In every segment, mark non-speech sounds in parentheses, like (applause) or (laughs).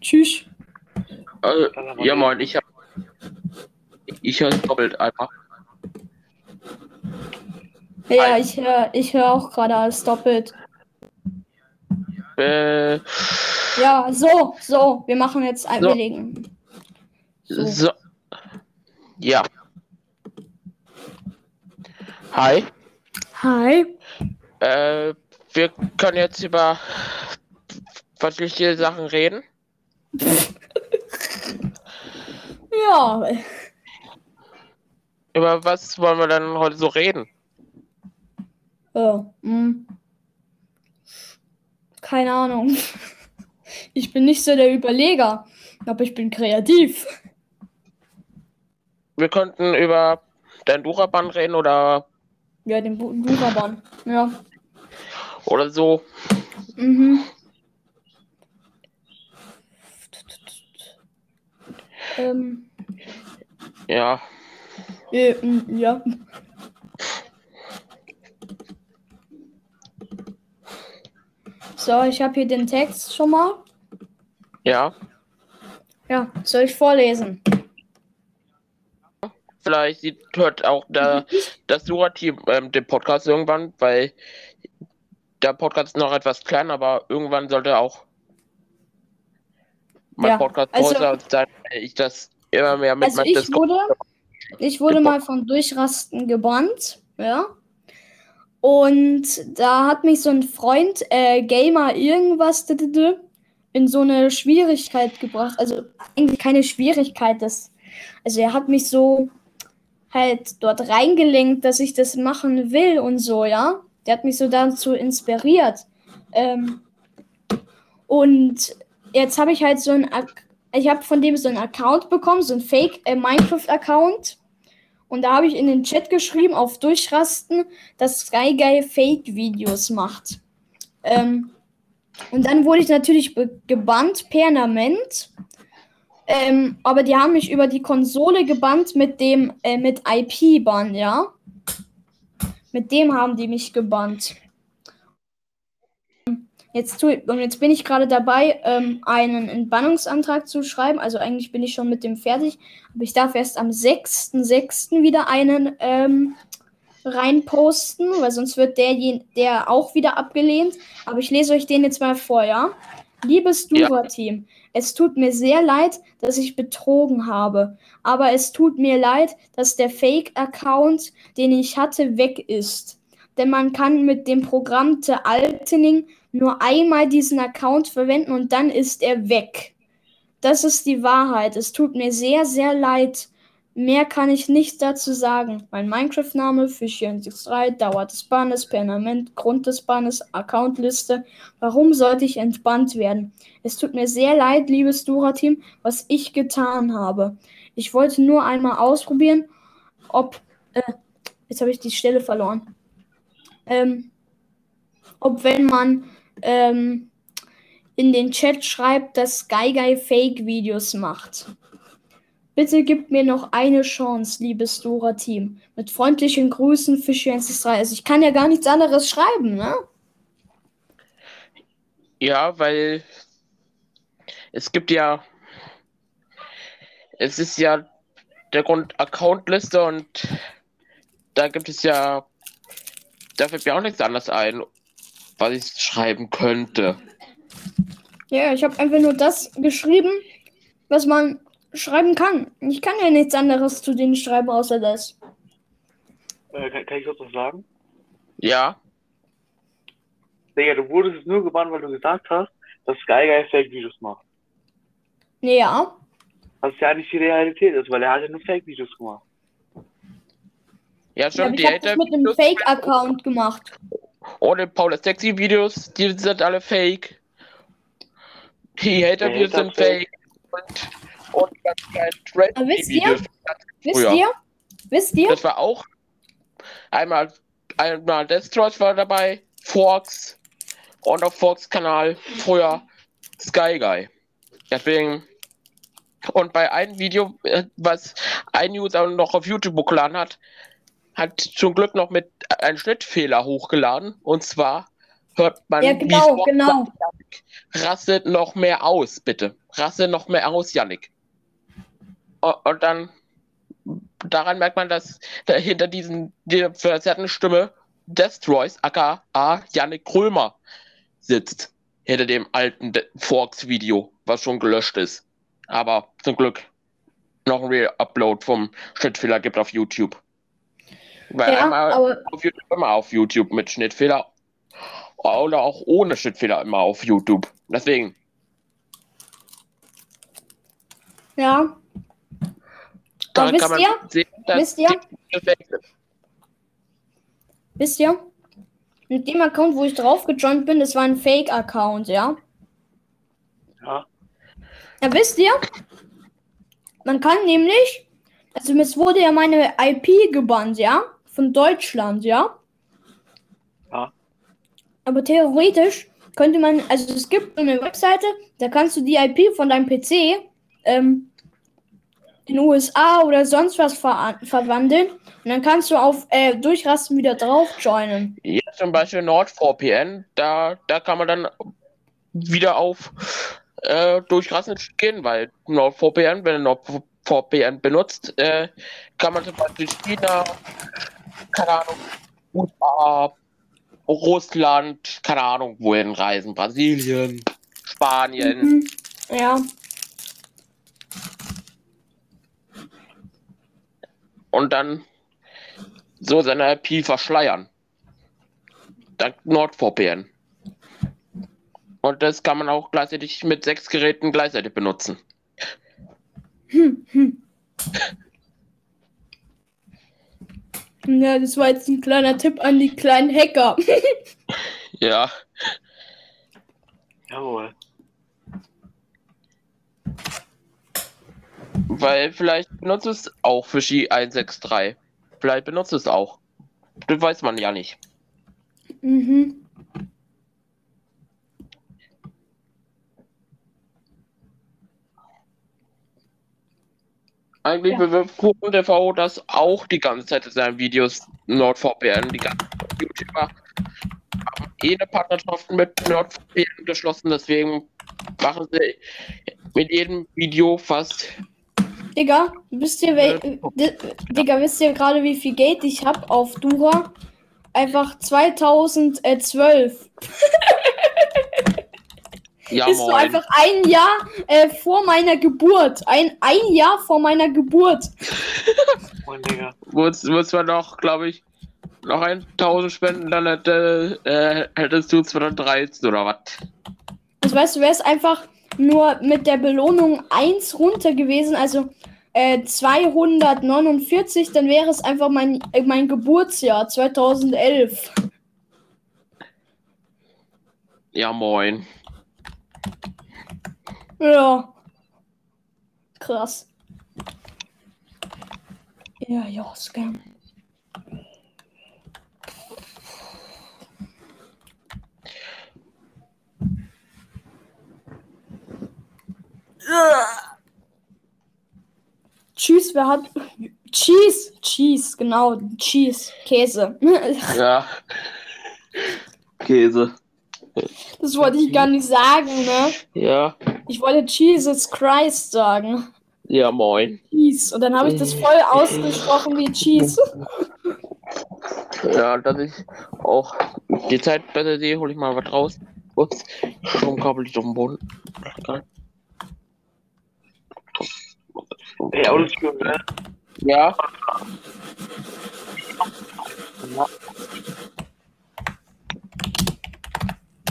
Tschüss. Äh, ja, moin, ich hab. Ich höre doppelt einfach. Ja, ich höre ich hör auch gerade alles doppelt. Äh, Ja, so, so, wir machen jetzt ein So. Belegen. So. so. Ja. Hi. Hi. Äh, wir können jetzt über verschiedene Sachen reden. (laughs) Ja, Über was wollen wir dann heute so reden? äh, hm. keine Ahnung. Ich bin nicht so der Überleger, aber ich bin kreativ. Wir könnten über dein Duraban reden oder, Ja, den Bu- Duraban. Ja. oder so. Mhm. Ähm, Ja. äh, mm, ja. So, ich habe hier den Text schon mal. Ja. Ja, soll ich vorlesen? Vielleicht sieht, hört auch der, (laughs) das Dura-Team ähm, den Podcast irgendwann, weil der Podcast ist noch etwas klein, aber irgendwann sollte auch mein Ja, Podcast also- größer sein, weil ich das immer mehr mit Also meinem ich wurde, ich wurde mal von Durchrasten gebannt, ja. Und da hat mich so ein Freund, äh, Gamer irgendwas, in so eine Schwierigkeit gebracht. Also eigentlich keine Schwierigkeit, das, also er hat mich so halt dort reingelenkt, dass ich das machen will und so, ja. Der hat mich so dazu inspiriert. Ähm, und jetzt habe ich halt so ein, ich habe von dem so einen Account bekommen, so ein Fake äh. Und da habe ich in den Chat geschrieben, auf Durchrasten, dass Sky Guy Fake-Videos macht. Ähm, und dann wurde ich natürlich gebannt, permanent. Ähm, aber die haben mich über die Konsole gebannt mit dem, äh, mit IP-Ban, ja. Mit dem haben die mich gebannt. Jetzt, tu, und jetzt bin ich gerade dabei, ähm, einen Entbannungsantrag zu schreiben. Also eigentlich bin ich schon mit dem fertig. Aber ich darf erst am 6.6. wieder einen ähm, reinposten, weil sonst wird der, der auch wieder abgelehnt. Aber ich lese euch den jetzt mal vor, ja? Liebes Ja. Dura-Team, es tut mir sehr leid, dass ich betrogen habe. Aber es tut mir leid, dass der Fake-Account, den ich hatte, weg ist. Denn man kann mit dem Programm The Altening nur einmal diesen Account verwenden und dann ist er weg. Das ist die Wahrheit. Es tut mir sehr, sehr leid. Mehr kann ich nicht dazu sagen. Mein Minecraft-Name, Fisch63, Dauer des Bannes, Permanent, Grund des Bannes, Accountliste. Warum sollte ich entbannt werden? Es tut mir sehr leid, liebes Dura-Team, was ich getan habe. Ich wollte nur einmal ausprobieren, ob. Äh, jetzt habe ich die Stelle verloren. Ähm, ob wenn man ähm, in den Chat schreibt, dass Guy Fake-Videos macht. Bitte gib mir noch eine Chance, liebes Dora-Team. Mit freundlichen Grüßen, Fisch163. Also ich kann ja gar nichts anderes schreiben, ne? Ja, weil es gibt ja, es ist ja der Grund Accountliste und da gibt es ja, da fällt mir auch nichts anderes ein, was ich schreiben könnte. Ja, ich habe einfach nur das geschrieben, was man schreiben kann. Ich kann ja nichts anderes zu denen schreiben, außer das. Äh, kann, kann ich kurz was sagen? Ja, Digga, du wurdest nur gebannt, weil du gesagt hast, dass Sky Guy Fake-Videos macht. Nee, ja. Was ja nicht die Realität ist, weil er hat ja nur Fake-Videos gemacht. Ja ja aber stimmt, ich die habe das mit einem Fake-Account gemacht. ohne Paula Sexy Videos, die sind alle fake. Die Hater-Videos Hater sind fake. Und, und ganzen kleinen Aber wisst ihr? Wisst Früher. ihr? Wisst ihr? Das war auch einmal, einmal Destroys war dabei, Forks und auf Forks Kanal früher Sky Guy. Deswegen und bei einem Video, äh, was ein User noch auf YouTube hochgeladen hat, hat zum Glück noch mit einem Schnittfehler hochgeladen und zwar hört man, Ja, wie genau, genau. sagt, rastet noch mehr aus, bitte. Raste noch mehr aus, Yannick. Und, und dann, daran merkt man, dass da hinter diesen, der verzerrten Stimme Destroys, aka Yannick Krömer, sitzt. Hinter dem alten De- Forks-Video, was schon gelöscht ist. Aber zum Glück noch ein Re-Upload vom Schnittfehler gibt auf YouTube. Weil Ja, einmal aber auf YouTube immer auf YouTube mit Schnittfehler oder auch ohne Schnittfehler immer auf YouTube. Deswegen, ja, da wisst kann man ihr? sehen, Wisst ihr? wisst ihr? Mit dem Account, wo ich drauf gejoint bin, das war ein Fake-Account, ja? Ja. Ja, wisst ihr? Man kann nämlich, also es wurde ja meine IP gebannt, ja? Von Deutschland, ja? Ja. Aber theoretisch könnte man, also es gibt eine Webseite, da kannst du die IP von deinem PC ähm, in USA oder sonst was ver verwandeln und dann kannst du auf äh, Durchrasten wieder drauf joinen. Ja, zum Beispiel NordVPN, da, da kann man dann wieder auf äh, Durchrassen gehen, weil NordVPN, wenn du NordVPN benutzt, äh, kann man zum Beispiel China, keine Ahnung, USA, Russland, keine Ahnung, wohin reisen, Brasilien, Spanien. Mhm. Ja, und dann so seine IP verschleiern. Dank NordVPN. Und das kann man auch gleichzeitig mit sechs Geräten gleichzeitig benutzen. Ja, das war jetzt ein kleiner Tipp an die kleinen Hacker. (laughs) Ja, Jawohl. weil vielleicht benutzt es auch für Ski 163. Vielleicht benutzt es auch. Das weiß man ja nicht. mhm. Eigentlich Ja. bewirbt Kuchen TV das auch die ganze Zeit in seinen Videos NordVPN. Die ganzen YouTuber haben eh eine Partnerschaft mit NordVPN geschlossen, deswegen machen sie mit jedem Video fast. Digga, wisst ihr, wel Di- Digga, wisst ihr gerade, wie viel Geld ich hab auf Dura? Einfach 2012. (laughs) Ja, ist so moin. einfach ein Jahr äh, vor meiner Geburt. Ein, ein Jahr vor meiner Geburt. (laughs) Moin, Digga. Muss, muss man noch, glaube ich, noch 1000 spenden, dann hätte, äh, hättest du 213 oder was? Also weißt du, wäre es einfach nur mit der Belohnung 1 runter gewesen, also äh, 249, dann wäre es einfach mein, äh, mein Geburtsjahr 2011. Ja, moin. Ja. Krass. Ja, ja, Scam. Tschüss, wer hat. Cheese, Cheese, genau, Cheese, Käse. (laughs) Ja. Käse. Das wollte ich gar nicht sagen, ne? Ja. Ich wollte Jesus Christ sagen. Ja, moin. Cheese. Und dann habe ich das voll ausgesprochen wie Cheese. Ja, dass ich auch die Zeit besser sehe, hole ich mal was raus. Ups, Stromkabel liegt auf dem Boden. Ey, Autotune, ne? Ja,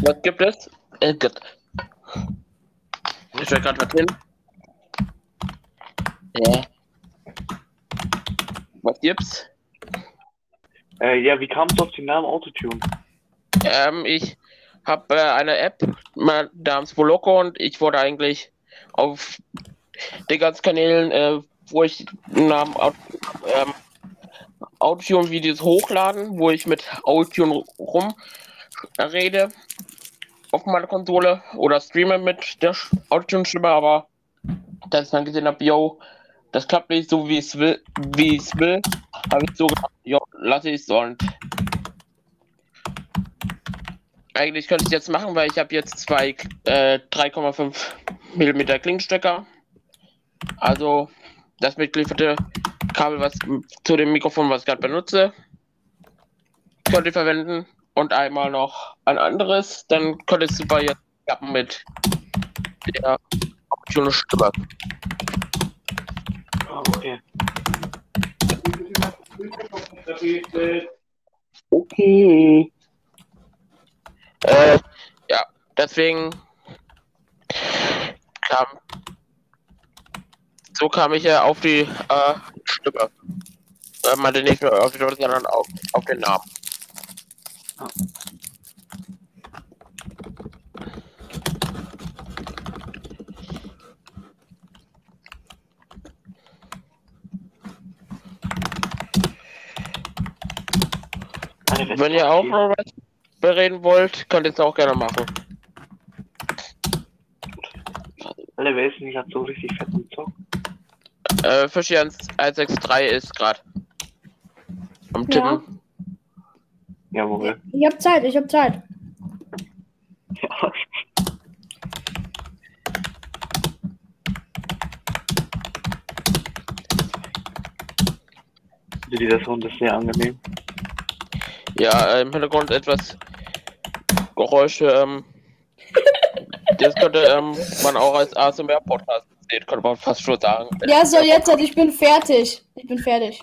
was gibt es? Äh, Gott. Ich will gerade was hin. Ja. Was gibt's? Äh, ja, wie kamst du auf den Namen Autotune? Ähm, ich habe äh, eine App namens Voloco und ich wurde eigentlich auf den ganzen Kanälen, äh, wo ich Namen ähm, Autotune-Videos hochladen, wo ich mit Autotune rumrede auf meiner Konsole oder streame mit der Autotune-Stimme, aber dass ich dann gesehen habe, yo, das klappt nicht so wie es will, wie es will, habe ich so gedacht, jo, lasse ich es und eigentlich könnte ich jetzt machen, weil ich habe jetzt zwei äh, 3,5 mm Klingstecker. Also das mitgelieferte Kabel, was zu dem Mikrofon, was ich gerade benutze, könnte ich verwenden. Und einmal noch ein anderes. Dann könnte es super jetzt klappen mit der Option Stimme. Ah, okay. Okay. Äh, ja, deswegen kam, so kam ich ja auf die äh, Stimme. Äh, meinte nicht nur auf die sondern auch auf den Namen. Wenn ihr auch noch was bereden wollt, könnt ihr es auch gerne machen. Wer ist denn gerade so richtig fett im Zock? Äh, Fischi 163 ist gerade am Ja. Jawohl. Ich hab Zeit, ich hab Zeit. (laughs) Ja. Dieser Sound ist sehr angenehm. Ja, äh, im Hintergrund etwas Geräusche. Ähm, (laughs) das könnte ähm, man auch als ASMR-Podcast sehen, könnte man fast schon sagen. Ja, so jetzt, ich bin fertig. Ich bin fertig.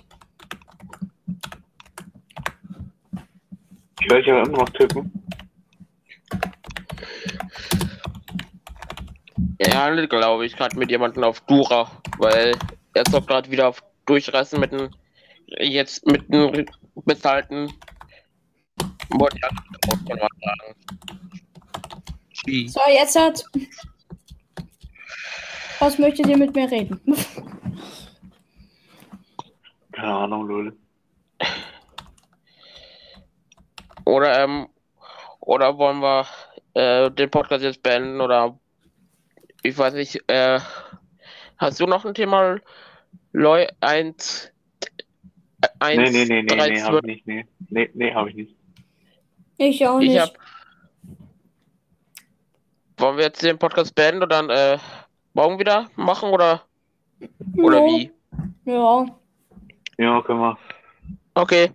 Ich werde ja immer noch tippen. Er handelt, glaube ich, gerade mit jemandem auf Dura, weil er zockt gerade wieder auf Durchreißen mit einem jetzt mit einem bezahlten. Ski. So, jetzt hat. Was möchtet ihr mit mir reden? (laughs) Keine Ahnung, Lul. Oder ähm, oder wollen wir äh, den Podcast jetzt beenden oder ich weiß nicht, äh, hast du noch ein Thema, Leu 1 1 Nee, nee, nee, nee, drei, nee, zwölf? hab ich nicht. Nee, nee, nee, hab ich nicht. Ich auch Ich nicht. hab. Wollen wir jetzt den Podcast beenden und dann äh, morgen wieder machen oder oder Ja. wie? Ja. Ja, können wir. Okay.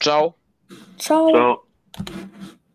Ciao. Ciao. Ciao. Thank you.